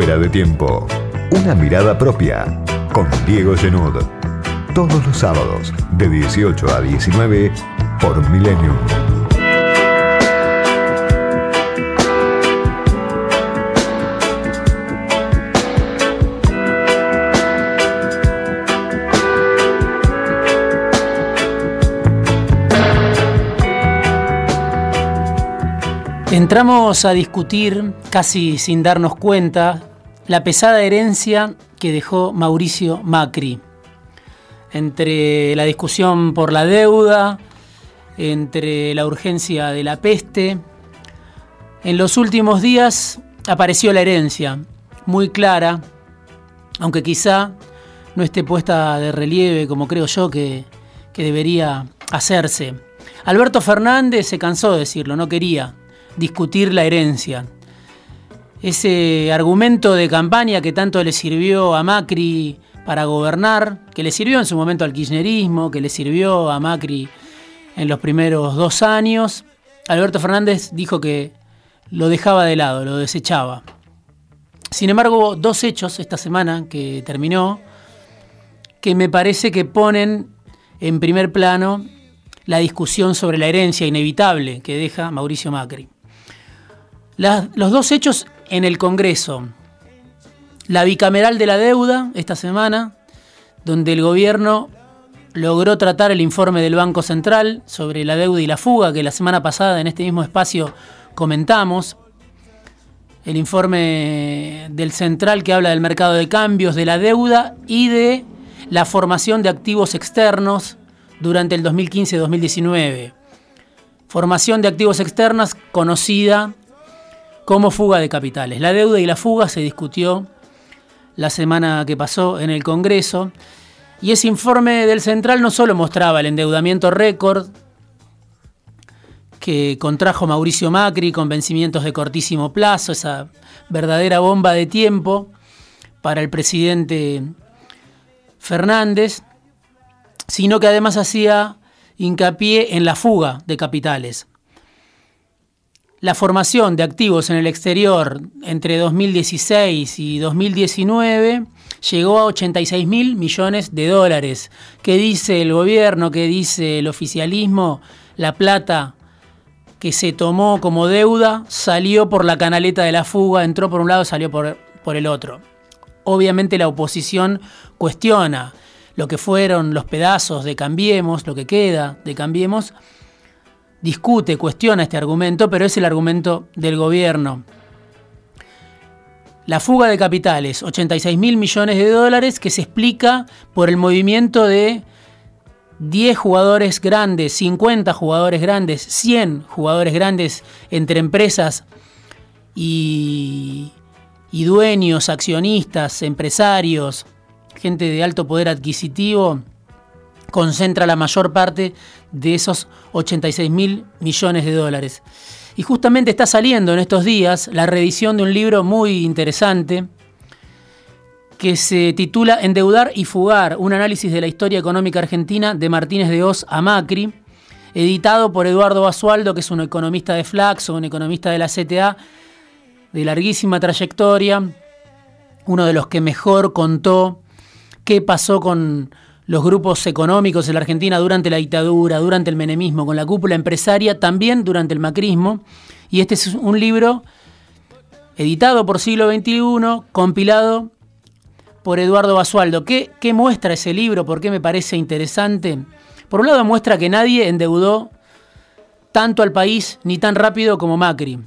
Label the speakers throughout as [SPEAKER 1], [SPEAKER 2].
[SPEAKER 1] De tiempo. Una mirada propia con Diego Genud. Todos los sábados de 18 a 19 por Millennium.
[SPEAKER 2] Entramos a discutir, casi sin darnos cuenta, la pesada herencia que dejó Mauricio Macri. Entre la discusión por la deuda, entre la urgencia de la peste, en los últimos días apareció la herencia, muy clara, aunque quizá no esté puesta de relieve como creo yo que, debería hacerse. Alberto Fernández se cansó de decirlo, no quería discutir la herencia. Ese argumento de campaña que tanto le sirvió a Macri para gobernar, que le sirvió en su momento al kirchnerismo, que le sirvió a Macri en los primeros dos años, Alberto Fernández dijo que lo dejaba de lado, lo desechaba. Sin embargo, dos hechos esta semana que terminó que me parece que ponen en primer plano la discusión sobre la herencia inevitable que deja Mauricio Macri los dos hechos en el Congreso. La bicameral de la deuda esta semana, donde el gobierno logró tratar el informe del Banco Central sobre la deuda y la fuga, que la semana pasada en este mismo espacio comentamos. El informe del Central que habla del mercado de cambios, de la deuda y de la formación de activos externos durante el 2015-2019. Formación de activos externas conocida como fuga de capitales. La deuda y la fuga se discutió la semana que pasó en el Congreso y ese informe del Central no solo mostraba el endeudamiento récord que contrajo Mauricio Macri con vencimientos de cortísimo plazo, esa verdadera bomba de tiempo para el presidente Fernández, sino que además hacía hincapié en la fuga de capitales. La formación de activos en el exterior entre 2016 y 2019 llegó a 86 mil millones de dólares. ¿Qué dice el gobierno? ¿Qué dice el oficialismo? La plata que se tomó como deuda salió por la canaleta de la fuga, entró por un lado, salió por, por el otro. Obviamente la oposición cuestiona lo que fueron los pedazos de Cambiemos, lo que queda de Cambiemos, discute, cuestiona este argumento, pero es el argumento del gobierno. La fuga de capitales, 86 mil millones de dólares, que se explica por el movimiento de 10 jugadores grandes, 50 jugadores grandes, 100 jugadores grandes entre empresas y, y dueños, accionistas, empresarios, gente de alto poder adquisitivo, concentra la mayor parte de esos 86 mil millones de dólares. Y justamente está saliendo en estos días la reedición de un libro muy interesante que se titula Endeudar y Fugar, un análisis de la historia económica argentina de Martínez de Oz a Macri, editado por Eduardo Basualdo, que es un economista de Flaxo, un economista de la CTA, de larguísima trayectoria, uno de los que mejor contó qué pasó con los grupos económicos en la Argentina durante la dictadura, durante el menemismo, con la cúpula empresaria, también durante el macrismo. Y este es un libro editado por siglo XXI, compilado por Eduardo Basualdo. ¿Qué, ¿Qué muestra ese libro? ¿Por qué me parece interesante? Por un lado muestra que nadie endeudó tanto al país ni tan rápido como Macri.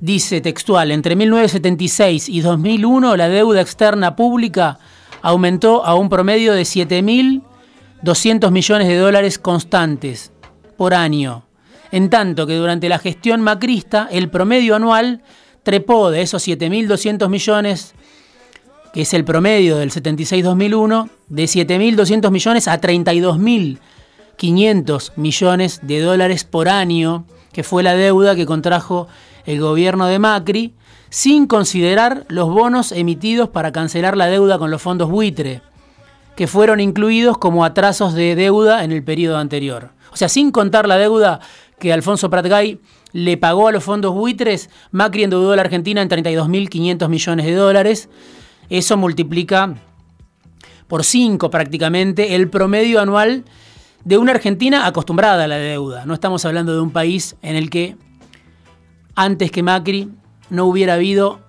[SPEAKER 2] Dice textual, entre 1976 y 2001 la deuda externa pública aumentó a un promedio de 7.200 millones de dólares constantes por año, en tanto que durante la gestión macrista el promedio anual trepó de esos 7.200 millones, que es el promedio del 76-2001, de 7.200 millones a 32.500 millones de dólares por año, que fue la deuda que contrajo el gobierno de Macri, sin considerar los bonos emitidos para cancelar la deuda con los fondos buitre, que fueron incluidos como atrasos de deuda en el periodo anterior. O sea, sin contar la deuda que Alfonso Pratgay le pagó a los fondos buitres, Macri endeudó a la Argentina en 32.500 millones de dólares. Eso multiplica por 5 prácticamente el promedio anual de una Argentina acostumbrada a la deuda. No estamos hablando de un país en el que antes que Macri no hubiera habido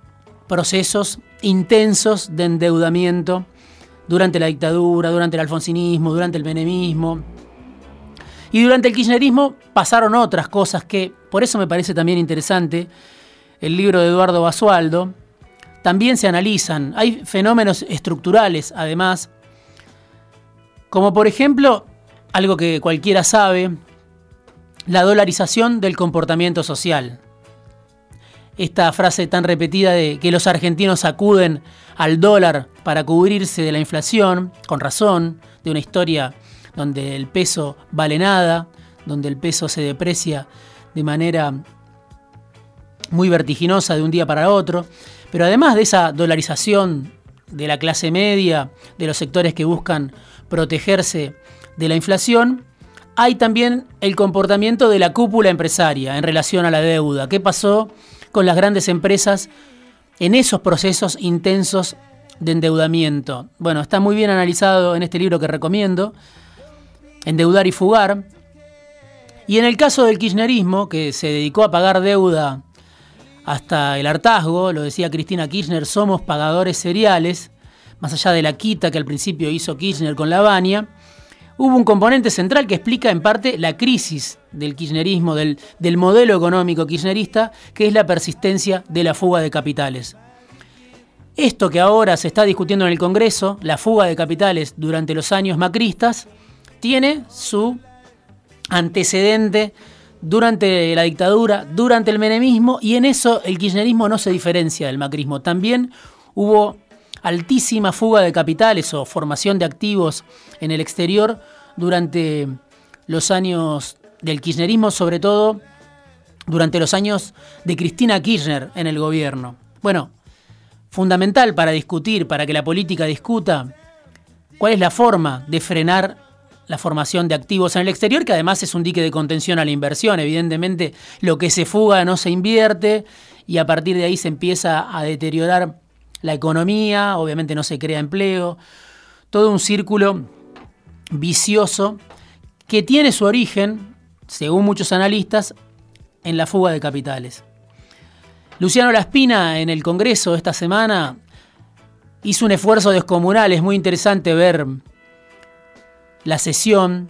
[SPEAKER 2] procesos intensos de endeudamiento durante la dictadura, durante el alfonsinismo, durante el menemismo. Y durante el kirchnerismo pasaron otras cosas que, por eso me parece también interesante, el libro de Eduardo Basualdo, también se analizan. Hay fenómenos estructurales, además, como por ejemplo, algo que cualquiera sabe, la dolarización del comportamiento social. Esta frase tan repetida de que los argentinos acuden al dólar para cubrirse de la inflación, con razón, de una historia donde el peso vale nada, donde el peso se deprecia de manera muy vertiginosa de un día para otro. Pero además de esa dolarización de la clase media, de los sectores que buscan protegerse de la inflación, hay también el comportamiento de la cúpula empresaria en relación a la deuda. ¿Qué pasó con las grandes empresas en esos procesos intensos de endeudamiento? Bueno, está muy bien analizado en este libro que recomiendo, Endeudar y Fugar. Y en el caso del kirchnerismo, que se dedicó a pagar deuda hasta el hartazgo, lo decía Cristina Kirchner, somos pagadores seriales, más allá de la quita que al principio hizo Kirchner con la Bania, hubo un componente central que explica en parte la crisis del kirchnerismo, del, del modelo económico kirchnerista, que es la persistencia de la fuga de capitales. Esto que ahora se está discutiendo en el Congreso, la fuga de capitales durante los años macristas, tiene su antecedente durante la dictadura, durante el menemismo, y en eso el kirchnerismo no se diferencia del macrismo. También hubo altísima fuga de capitales o formación de activos en el exterior durante los años del kirchnerismo, sobre todo durante los años de Cristina Kirchner en el gobierno. Bueno, fundamental para discutir, para que la política discuta, cuál es la forma de frenar la formación de activos en el exterior, que además es un dique de contención a la inversión. Evidentemente, lo que se fuga no se invierte y a partir de ahí se empieza a deteriorar la economía, obviamente no se crea empleo, todo un círculo vicioso que tiene su origen, según muchos analistas, en la fuga de capitales. Luciano Laspina en el Congreso esta semana hizo un esfuerzo descomunal, es muy interesante ver la sesión,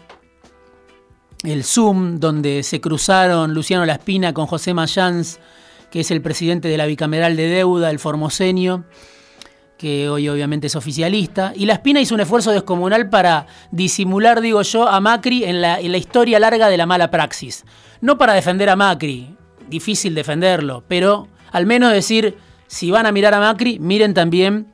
[SPEAKER 2] el Zoom, donde se cruzaron Luciano Laspina con José Mayans, que es el presidente de la bicameral de deuda, el formoseño, que hoy obviamente es oficialista. Y Laspina hizo un esfuerzo descomunal para disimular, digo yo, a Macri en la, en la historia larga de la mala praxis. No para defender a Macri, difícil defenderlo, pero al menos decir, si van a mirar a Macri, miren también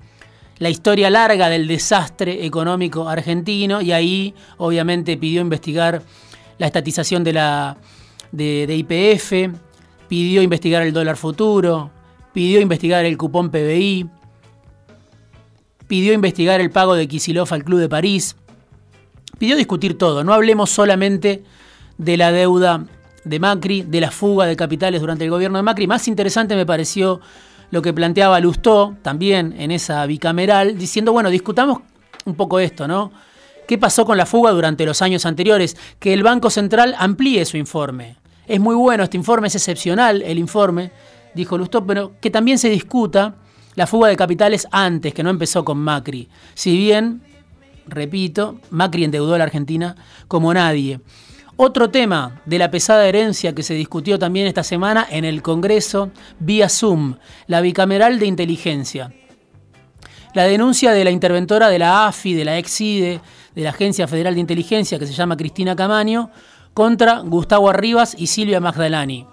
[SPEAKER 2] la historia larga del desastre económico argentino y ahí obviamente pidió investigar la estatización de la de, IPF, pidió investigar el dólar futuro, pidió investigar el cupón PBI, pidió investigar el pago de Kisilov al Club de París, pidió discutir todo, no hablemos solamente de la deuda de Macri, de la fuga de capitales durante el gobierno de Macri, más interesante me pareció lo que planteaba Lustó también en esa bicameral, diciendo, bueno, discutamos un poco esto, ¿no? ¿Qué pasó con la fuga durante los años anteriores? Que el Banco Central amplíe su informe. Es muy bueno, este informe es excepcional, el informe, dijo Lustó, pero que también se discuta la fuga de capitales antes, que no empezó con Macri. Si bien, repito, Macri endeudó a la Argentina como nadie. Otro tema de la pesada herencia que se discutió también esta semana en el Congreso vía Zoom, la bicameral de inteligencia. La denuncia de la interventora de la AFI, de la EXIDE, de la Agencia Federal de Inteligencia, que se llama Cristina Camaño, contra Gustavo Arribas y Silvia Magdalani.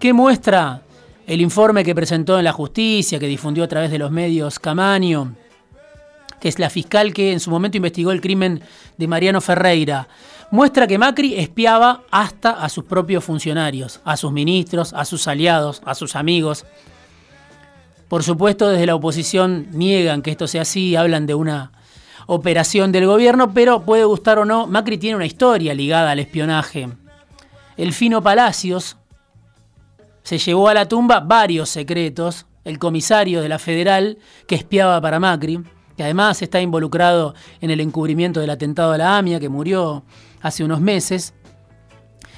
[SPEAKER 2] ¿Qué muestra el informe que presentó en la justicia, que difundió a través de los medios Camaño, que es la fiscal que en su momento investigó el crimen de Mariano Ferreira? muestra que Macri espiaba hasta a sus propios funcionarios, a sus ministros, a sus aliados, a sus amigos. Por supuesto, desde la oposición niegan que esto sea así, hablan de una operación del gobierno, pero puede gustar o no, Macri tiene una historia ligada al espionaje. el Fino Palacios se llevó a la tumba varios secretos, el comisario de la Federal que espiaba para Macri, que además está involucrado en el encubrimiento del atentado a la AMIA, que murió hace unos meses,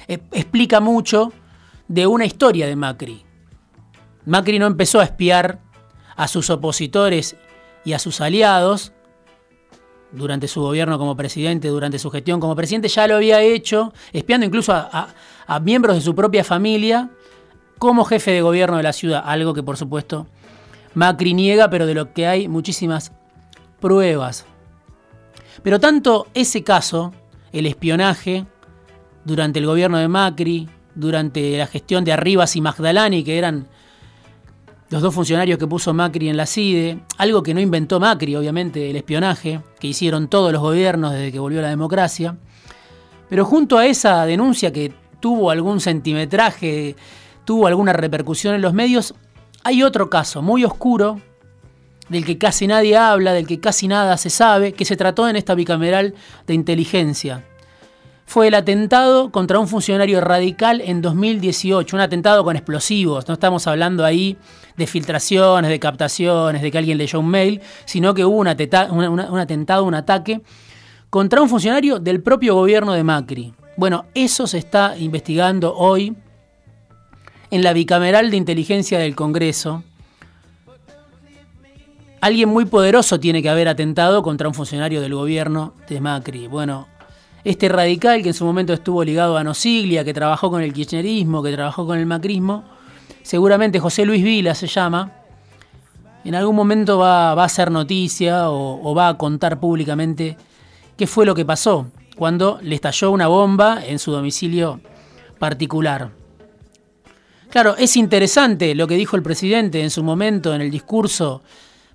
[SPEAKER 2] e, explica mucho de una historia de Macri. Macri no empezó a espiar a sus opositores y a sus aliados durante su gobierno como presidente, durante su gestión como presidente, ya lo había hecho, espiando incluso a, miembros de su propia familia como jefe de gobierno de la ciudad, algo que por supuesto Macri niega, pero de lo que hay muchísimas pruebas. Pero tanto ese caso, el espionaje, durante el gobierno de Macri, durante la gestión de Arribas y Magdalani, que eran los dos funcionarios que puso Macri en la CIDE, algo que no inventó Macri, obviamente, el espionaje, que hicieron todos los gobiernos desde que volvió la democracia. Pero junto a esa denuncia que tuvo algún centimetraje, tuvo alguna repercusión en los medios, hay otro caso muy oscuro, del que casi nadie habla, del que casi nada se sabe, que se trató en esta bicameral de inteligencia fue el atentado contra un funcionario radical en 2018, un atentado con explosivos. No estamos hablando ahí de filtraciones, de captaciones, de que alguien leyó un mail, sino que hubo un, atentado, un ataque contra un funcionario del propio gobierno de Macri. Bueno, eso se está investigando hoy en la bicameral de inteligencia del Congreso. Alguien muy poderoso tiene que haber atentado contra un funcionario del gobierno de Macri. Bueno, este radical que en su momento estuvo ligado a Nosiglia, que trabajó con el kirchnerismo, que trabajó con el macrismo, seguramente José Luis Vila se llama, en algún momento va, a hacer noticia o, va a contar públicamente qué fue lo que pasó cuando le estalló una bomba en su domicilio particular. Claro, es interesante lo que dijo el presidente en su momento en el discurso,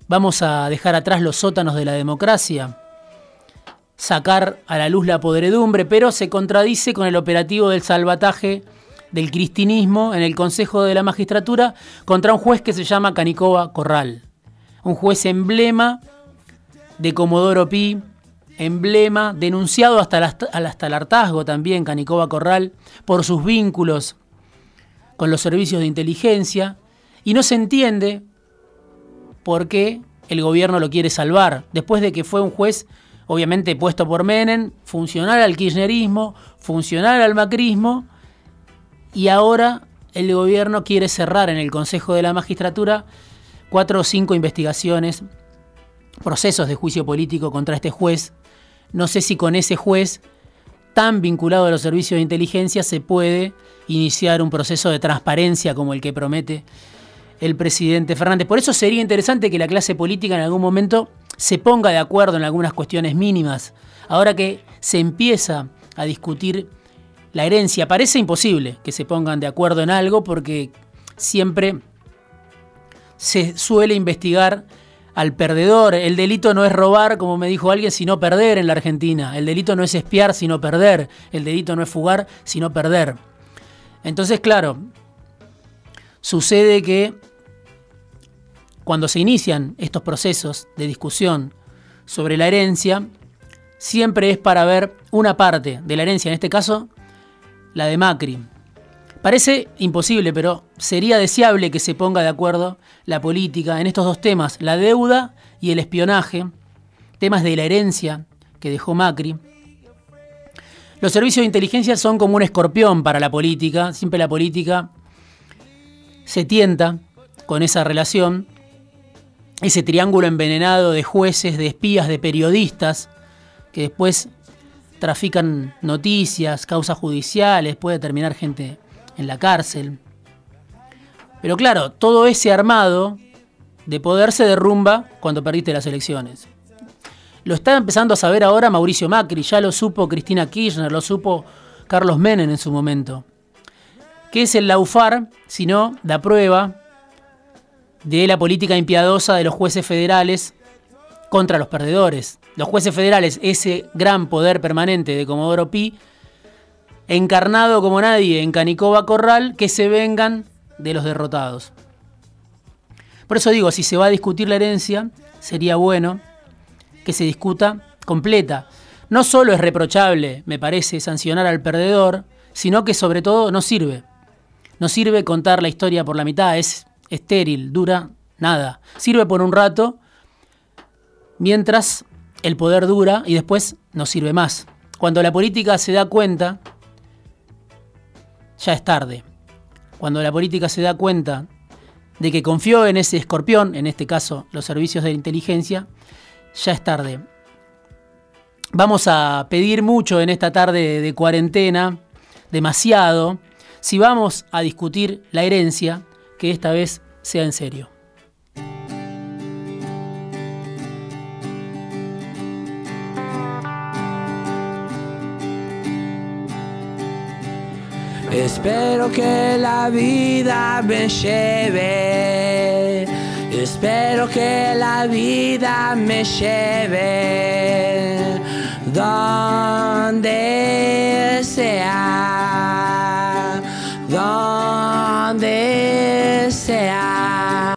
[SPEAKER 2] vamos a dejar atrás los sótanos de la democracia sacar a la luz la podredumbre, pero se contradice con el operativo del salvataje del cristinismo en el Consejo de la Magistratura contra un juez que se llama Canicova Corral. Un juez emblema de Comodoro Pi, emblema denunciado hasta, hasta el hartazgo también, Canicova Corral, por sus vínculos con los servicios de inteligencia, y no se entiende por qué el gobierno lo quiere salvar, después de que fue un juez obviamente puesto por Menem, funcional al kirchnerismo, funcional al macrismo, y ahora el gobierno quiere cerrar en el Consejo de la Magistratura cuatro o cinco investigaciones, procesos de juicio político contra este juez. No sé si con ese juez tan vinculado a los servicios de inteligencia se puede iniciar un proceso de transparencia como el que promete el presidente Fernández. Por eso sería interesante que la clase política en algún momento se ponga de acuerdo en algunas cuestiones mínimas. Ahora que se empieza a discutir la herencia, parece imposible que se pongan de acuerdo en algo porque siempre se suele investigar al perdedor. El delito no es robar, como me dijo alguien, sino perder en la Argentina. El delito no es espiar, sino perder. El delito no es fugar, sino perder. Entonces, claro, sucede que cuando se inician estos procesos de discusión sobre la herencia, siempre es para ver una parte de la herencia, en este caso la de Macri. Parece imposible, pero sería deseable que se ponga de acuerdo la política en estos dos temas, la deuda y el espionaje, temas de la herencia que dejó Macri. Los servicios de inteligencia son como un escorpión para la política, siempre la política se tienta con esa relación ese triángulo envenenado de jueces, de espías, de periodistas, que después trafican noticias, causas judiciales, puede terminar gente en la cárcel. Pero claro, todo ese armado de poder se derrumba cuando perdiste las elecciones. Lo está empezando a saber ahora Mauricio Macri, ya lo supo Cristina Kirchner, lo supo Carlos Menem en su momento. ¿Qué es el laufar? no da prueba de la política impiadosa de los jueces federales contra los perdedores. Los jueces federales, ese gran poder permanente de Comodoro Pi, encarnado como nadie en Canicova Corral, que se vengan de los derrotados. Por eso digo, si se va a discutir la herencia, sería bueno que se discuta completa. No solo es reprochable, me parece, sancionar al perdedor, sino que sobre todo no sirve. No sirve contar la historia por la mitad, es estéril, dura nada. Sirve por un rato mientras el poder dura y después no sirve más. Cuando la política se da cuenta, ya es tarde. Cuando la política se da cuenta de que confió en ese escorpión, en este caso los servicios de inteligencia, ya es tarde. Vamos a pedir mucho en esta tarde de cuarentena, demasiado, si vamos a discutir la herencia, que esta vez sea en serio.
[SPEAKER 3] Espero que la vida me lleve. Espero que la vida me lleve donde sea, donde.